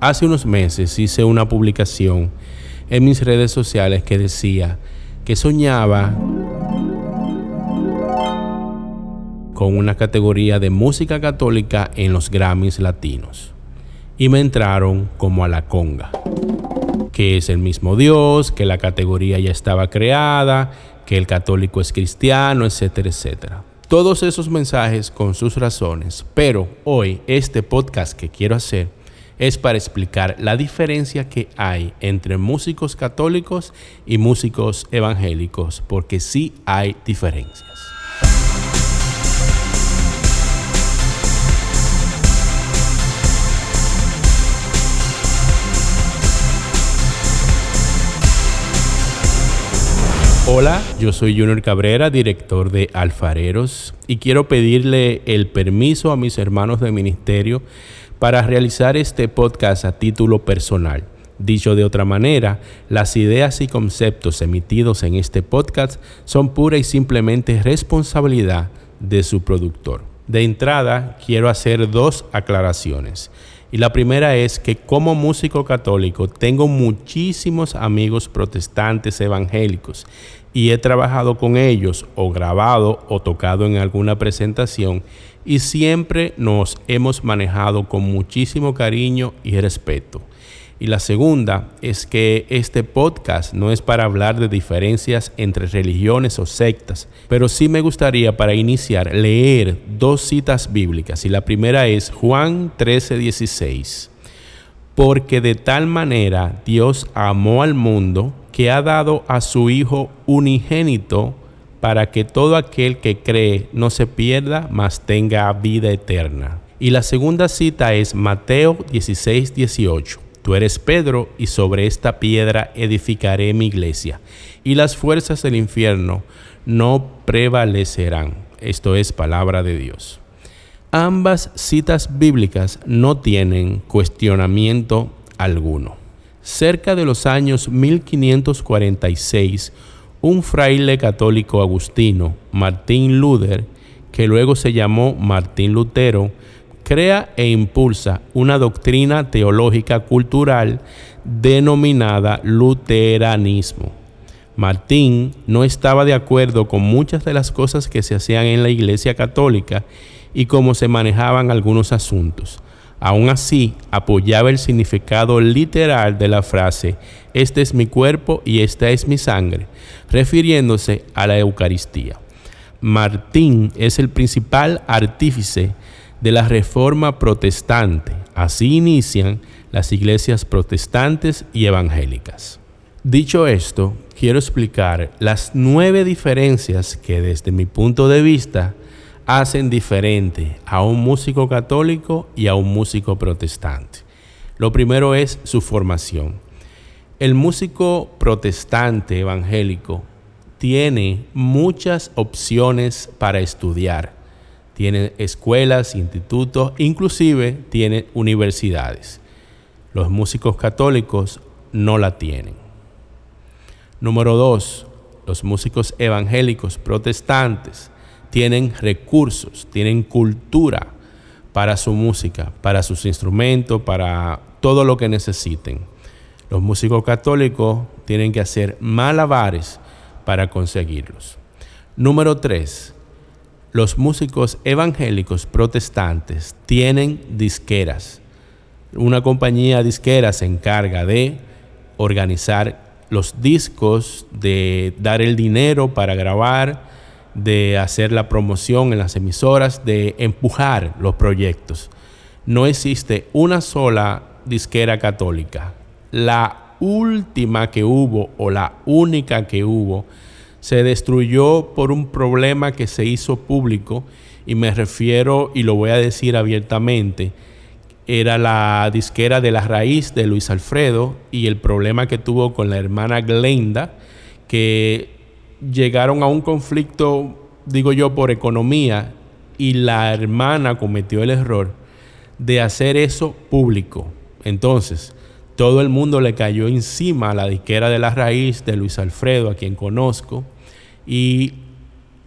Hace unos meses hice una publicación en mis redes sociales que decía que soñaba con una categoría de música católica en los Grammys latinos. Y me entraron como a la conga. Que es el mismo Dios, que la categoría ya estaba creada, que el católico es cristiano, etcétera, etcétera. Todos esos mensajes con sus razones. Pero hoy este podcast que quiero hacer es para explicar la diferencia que hay entre músicos católicos y músicos evangélicos, porque sí hay diferencias. Hola, yo soy Junior Cabrera, director de Alfareros, y quiero pedirle el permiso a mis hermanos de ministerio para realizar este podcast a título personal. Dicho de otra manera, las ideas y conceptos emitidos en este podcast son pura y simplemente responsabilidad de su productor. De entrada, quiero hacer dos aclaraciones. Y la primera es que como músico católico tengo muchísimos amigos protestantes evangélicos y he trabajado con ellos o grabado o tocado en alguna presentación y siempre nos hemos manejado con muchísimo cariño y respeto. Y la segunda es que este podcast no es para hablar de diferencias entre religiones o sectas, pero sí me gustaría para iniciar leer dos citas bíblicas. Y la primera es Juan 13:16. Porque de tal manera Dios amó al mundo que ha dado a su Hijo unigénito para que todo aquel que cree no se pierda, mas tenga vida eterna. Y la segunda cita es Mateo 16:18. Tú eres Pedro, y sobre esta piedra edificaré mi iglesia, y las fuerzas del infierno no prevalecerán. Esto es palabra de Dios. Ambas citas bíblicas no tienen cuestionamiento alguno. Cerca de los años 1546, un fraile católico agustino, Martín Luther, que luego se llamó Martín Lutero, crea e impulsa una doctrina teológica cultural denominada luteranismo. Martín no estaba de acuerdo con muchas de las cosas que se hacían en la Iglesia Católica y cómo se manejaban algunos asuntos. Aún así, apoyaba el significado literal de la frase, este es mi cuerpo y esta es mi sangre, refiriéndose a la Eucaristía. Martín es el principal artífice de la reforma protestante. Así inician las iglesias protestantes y evangélicas. Dicho esto, quiero explicar las nueve diferencias que desde mi punto de vista hacen diferente a un músico católico y a un músico protestante. Lo primero es su formación. El músico protestante evangélico tiene muchas opciones para estudiar tiene escuelas, institutos, inclusive tiene universidades. Los músicos católicos no la tienen. Número dos, los músicos evangélicos protestantes tienen recursos, tienen cultura para su música, para sus instrumentos, para todo lo que necesiten. Los músicos católicos tienen que hacer malabares para conseguirlos. Número tres, los músicos evangélicos protestantes tienen disqueras. Una compañía disquera se encarga de organizar los discos, de dar el dinero para grabar, de hacer la promoción en las emisoras, de empujar los proyectos. No existe una sola disquera católica. La última que hubo o la única que hubo se destruyó por un problema que se hizo público y me refiero, y lo voy a decir abiertamente, era la disquera de la raíz de Luis Alfredo y el problema que tuvo con la hermana Glenda, que llegaron a un conflicto, digo yo, por economía y la hermana cometió el error de hacer eso público. Entonces, todo el mundo le cayó encima a la disquera de la raíz de Luis Alfredo, a quien conozco, y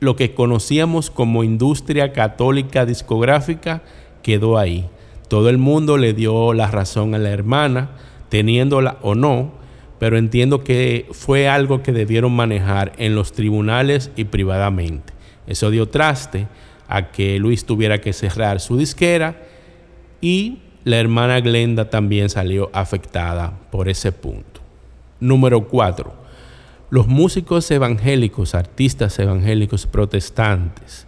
lo que conocíamos como industria católica discográfica quedó ahí. Todo el mundo le dio la razón a la hermana, teniéndola o no, pero entiendo que fue algo que debieron manejar en los tribunales y privadamente. Eso dio traste a que Luis tuviera que cerrar su disquera y la hermana Glenda también salió afectada por ese punto. Número 4. Los músicos evangélicos, artistas evangélicos protestantes,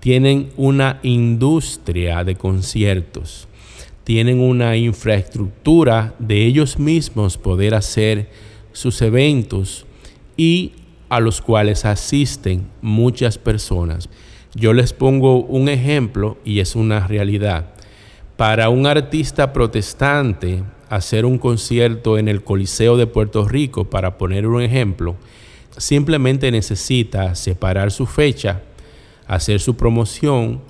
tienen una industria de conciertos, tienen una infraestructura de ellos mismos poder hacer sus eventos y a los cuales asisten muchas personas. Yo les pongo un ejemplo y es una realidad. Para un artista protestante hacer un concierto en el Coliseo de Puerto Rico, para poner un ejemplo, simplemente necesita separar su fecha hacer su promoción,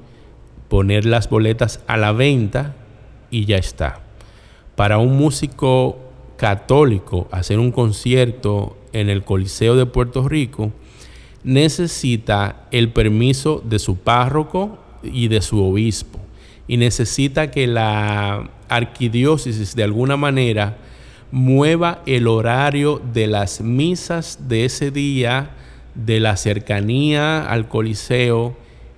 poner las boletas a la venta y ya está. Para un músico católico hacer un concierto en el Coliseo de Puerto Rico, necesita el permiso de su párroco y de su obispo. Y necesita que la arquidiócesis de alguna manera mueva el horario de las misas de ese día de la cercanía al Coliseo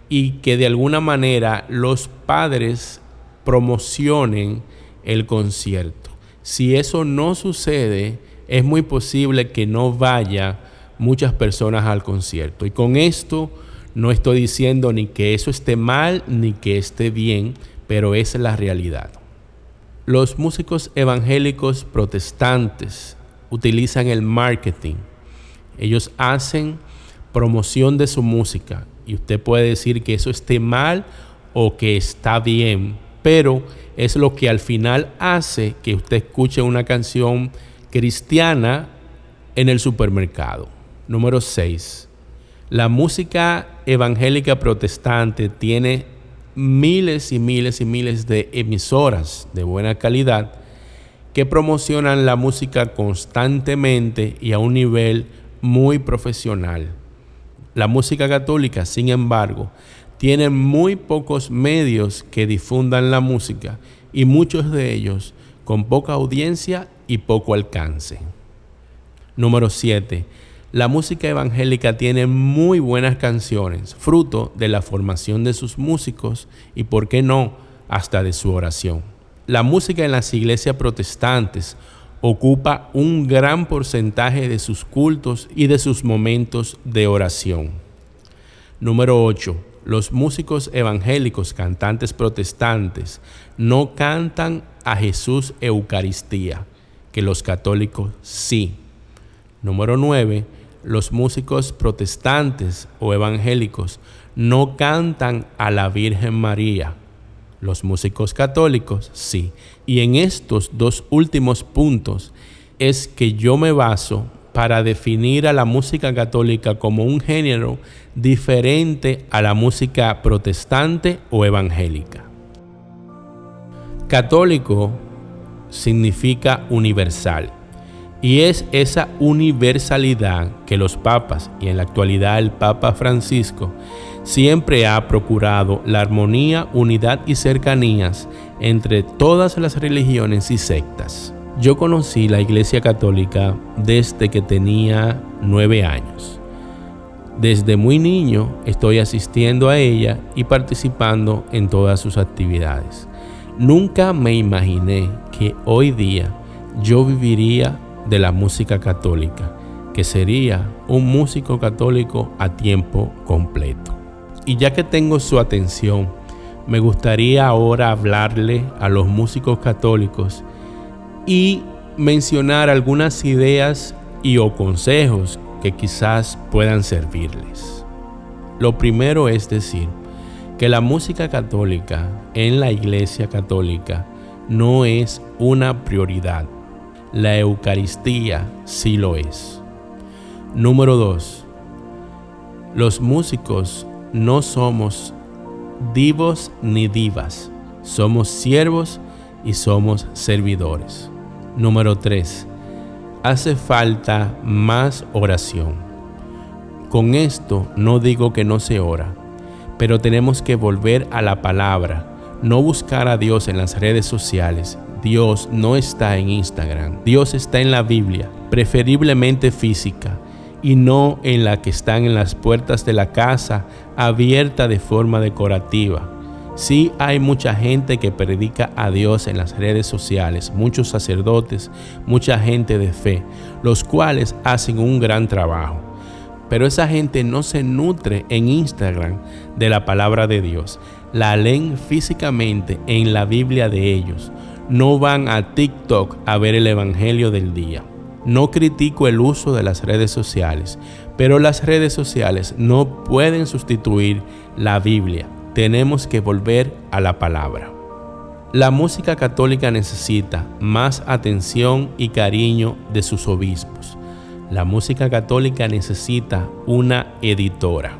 y que de alguna manera los padres promocionen el concierto. Si eso no sucede, es muy posible que no vaya muchas personas al concierto. Y con esto no estoy diciendo ni que eso esté mal ni que esté bien, pero es la realidad. Los músicos evangélicos protestantes utilizan el marketing ellos hacen promoción de su música y usted puede decir que eso esté mal o que está bien, pero es lo que al final hace que usted escuche una canción cristiana en el supermercado. Número 6. La música evangélica protestante tiene miles y miles y miles de emisoras de buena calidad que promocionan la música constantemente y a un nivel muy profesional. La música católica, sin embargo, tiene muy pocos medios que difundan la música y muchos de ellos con poca audiencia y poco alcance. Número 7. La música evangélica tiene muy buenas canciones, fruto de la formación de sus músicos y, por qué no, hasta de su oración. La música en las iglesias protestantes ocupa un gran porcentaje de sus cultos y de sus momentos de oración. Número 8. Los músicos evangélicos, cantantes protestantes, no cantan a Jesús Eucaristía, que los católicos sí. Número 9. Los músicos protestantes o evangélicos no cantan a la Virgen María, los músicos católicos, sí. Y en estos dos últimos puntos es que yo me baso para definir a la música católica como un género diferente a la música protestante o evangélica. Católico significa universal y es esa universalidad que los papas y en la actualidad el Papa Francisco siempre ha procurado la armonía, unidad y cercanías entre todas las religiones y sectas. Yo conocí la Iglesia Católica desde que tenía nueve años. Desde muy niño estoy asistiendo a ella y participando en todas sus actividades. Nunca me imaginé que hoy día yo viviría de la música católica, que sería un músico católico a tiempo completo. Y ya que tengo su atención, me gustaría ahora hablarle a los músicos católicos y mencionar algunas ideas y o consejos que quizás puedan servirles. Lo primero es decir que la música católica en la iglesia católica no es una prioridad. La Eucaristía sí lo es. Número 2. Los músicos no somos divos ni divas, somos siervos y somos servidores. Número 3. Hace falta más oración. Con esto no digo que no se ora, pero tenemos que volver a la palabra, no buscar a Dios en las redes sociales. Dios no está en Instagram. Dios está en la Biblia, preferiblemente física, y no en la que están en las puertas de la casa abierta de forma decorativa. Sí hay mucha gente que predica a Dios en las redes sociales, muchos sacerdotes, mucha gente de fe, los cuales hacen un gran trabajo. Pero esa gente no se nutre en Instagram de la palabra de Dios. La leen físicamente en la Biblia de ellos. No van a TikTok a ver el Evangelio del día. No critico el uso de las redes sociales, pero las redes sociales no pueden sustituir la Biblia. Tenemos que volver a la palabra. La música católica necesita más atención y cariño de sus obispos. La música católica necesita una editora.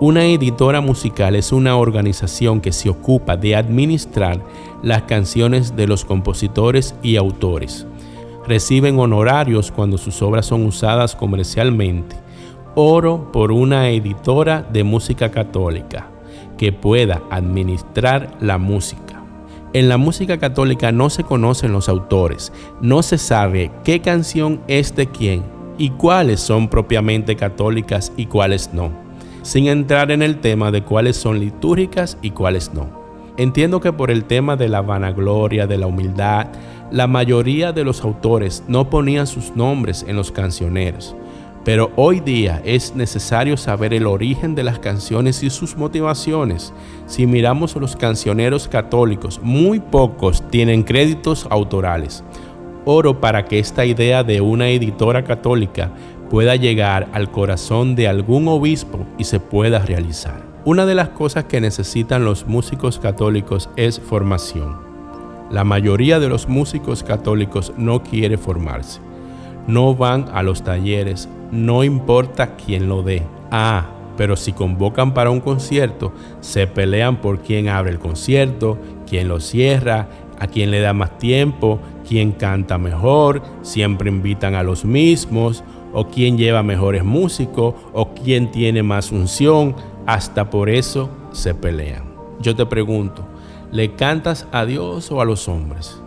Una editora musical es una organización que se ocupa de administrar las canciones de los compositores y autores reciben honorarios cuando sus obras son usadas comercialmente. Oro por una editora de música católica que pueda administrar la música. En la música católica no se conocen los autores, no se sabe qué canción es de quién y cuáles son propiamente católicas y cuáles no, sin entrar en el tema de cuáles son litúrgicas y cuáles no. Entiendo que por el tema de la vanagloria, de la humildad, la mayoría de los autores no ponían sus nombres en los cancioneros, pero hoy día es necesario saber el origen de las canciones y sus motivaciones. Si miramos los cancioneros católicos, muy pocos tienen créditos autorales. Oro para que esta idea de una editora católica pueda llegar al corazón de algún obispo y se pueda realizar. Una de las cosas que necesitan los músicos católicos es formación. La mayoría de los músicos católicos no quiere formarse. No van a los talleres, no importa quién lo dé. Ah, pero si convocan para un concierto, se pelean por quién abre el concierto, quién lo cierra, a quién le da más tiempo, quién canta mejor, siempre invitan a los mismos, o quién lleva mejores músicos, o quién tiene más unción, hasta por eso se pelean. Yo te pregunto, ¿Le cantas a Dios o a los hombres?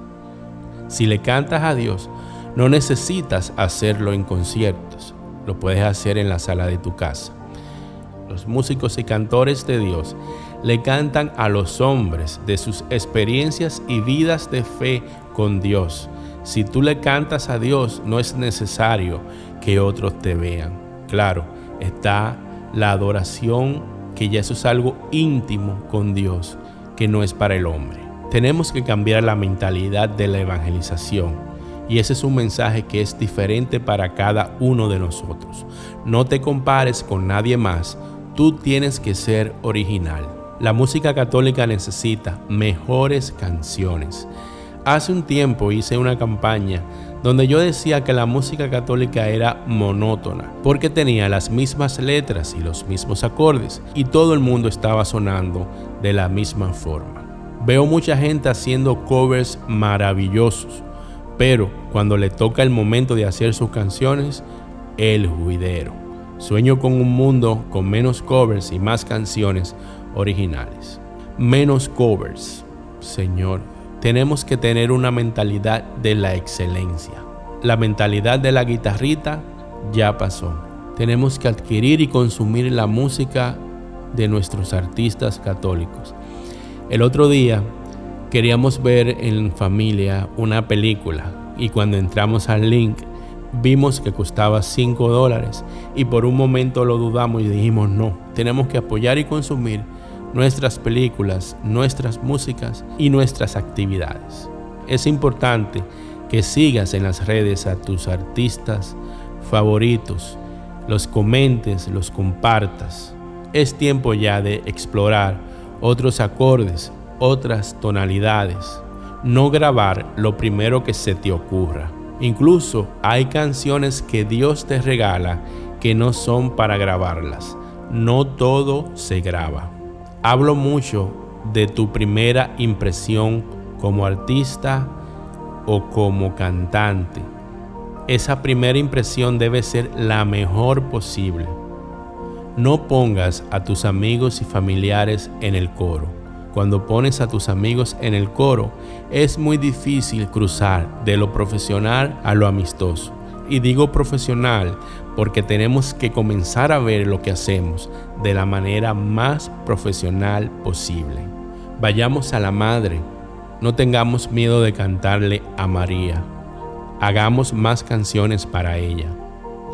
Si le cantas a Dios, no necesitas hacerlo en conciertos, lo puedes hacer en la sala de tu casa. Los músicos y cantores de Dios le cantan a los hombres de sus experiencias y vidas de fe con Dios. Si tú le cantas a Dios, no es necesario que otros te vean. Claro, está la adoración, que ya eso es algo íntimo con Dios que no es para el hombre. Tenemos que cambiar la mentalidad de la evangelización y ese es un mensaje que es diferente para cada uno de nosotros. No te compares con nadie más, tú tienes que ser original. La música católica necesita mejores canciones. Hace un tiempo hice una campaña donde yo decía que la música católica era monótona, porque tenía las mismas letras y los mismos acordes, y todo el mundo estaba sonando de la misma forma. Veo mucha gente haciendo covers maravillosos, pero cuando le toca el momento de hacer sus canciones, el juidero. Sueño con un mundo con menos covers y más canciones originales. Menos covers, Señor tenemos que tener una mentalidad de la excelencia. La mentalidad de la guitarrita ya pasó. Tenemos que adquirir y consumir la música de nuestros artistas católicos. El otro día queríamos ver en familia una película y cuando entramos al link vimos que costaba 5 dólares y por un momento lo dudamos y dijimos no, tenemos que apoyar y consumir nuestras películas, nuestras músicas y nuestras actividades. Es importante que sigas en las redes a tus artistas favoritos, los comentes, los compartas. Es tiempo ya de explorar otros acordes, otras tonalidades. No grabar lo primero que se te ocurra. Incluso hay canciones que Dios te regala que no son para grabarlas. No todo se graba. Hablo mucho de tu primera impresión como artista o como cantante. Esa primera impresión debe ser la mejor posible. No pongas a tus amigos y familiares en el coro. Cuando pones a tus amigos en el coro, es muy difícil cruzar de lo profesional a lo amistoso. Y digo profesional porque tenemos que comenzar a ver lo que hacemos de la manera más profesional posible. Vayamos a la Madre, no tengamos miedo de cantarle a María. Hagamos más canciones para ella.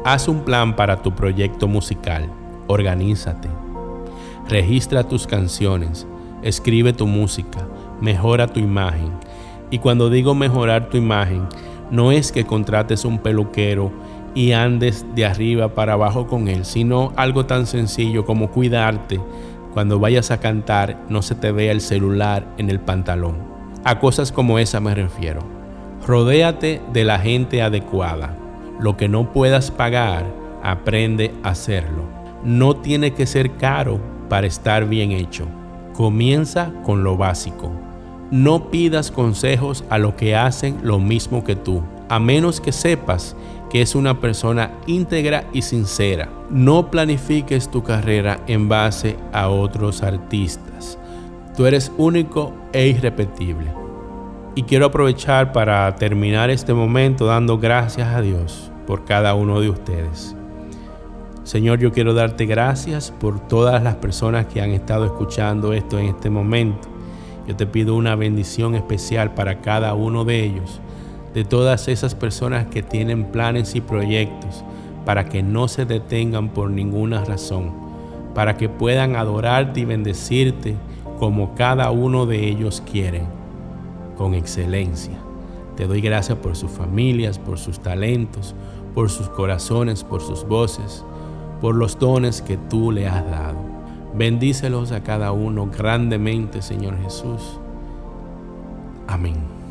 Haz un plan para tu proyecto musical. Organízate. Registra tus canciones. Escribe tu música. Mejora tu imagen. Y cuando digo mejorar tu imagen, no es que contrates un peluquero y andes de arriba para abajo con él, sino algo tan sencillo como cuidarte. Cuando vayas a cantar, no se te vea el celular en el pantalón. A cosas como esa me refiero. Rodéate de la gente adecuada. Lo que no puedas pagar, aprende a hacerlo. No tiene que ser caro para estar bien hecho. Comienza con lo básico. No pidas consejos a los que hacen lo mismo que tú, a menos que sepas que es una persona íntegra y sincera. No planifiques tu carrera en base a otros artistas. Tú eres único e irrepetible. Y quiero aprovechar para terminar este momento dando gracias a Dios por cada uno de ustedes. Señor, yo quiero darte gracias por todas las personas que han estado escuchando esto en este momento. Yo te pido una bendición especial para cada uno de ellos, de todas esas personas que tienen planes y proyectos, para que no se detengan por ninguna razón, para que puedan adorarte y bendecirte como cada uno de ellos quieren con excelencia. Te doy gracias por sus familias, por sus talentos, por sus corazones, por sus voces, por los dones que tú le has dado. Bendícelos a cada uno grandemente, Señor Jesús. Amén.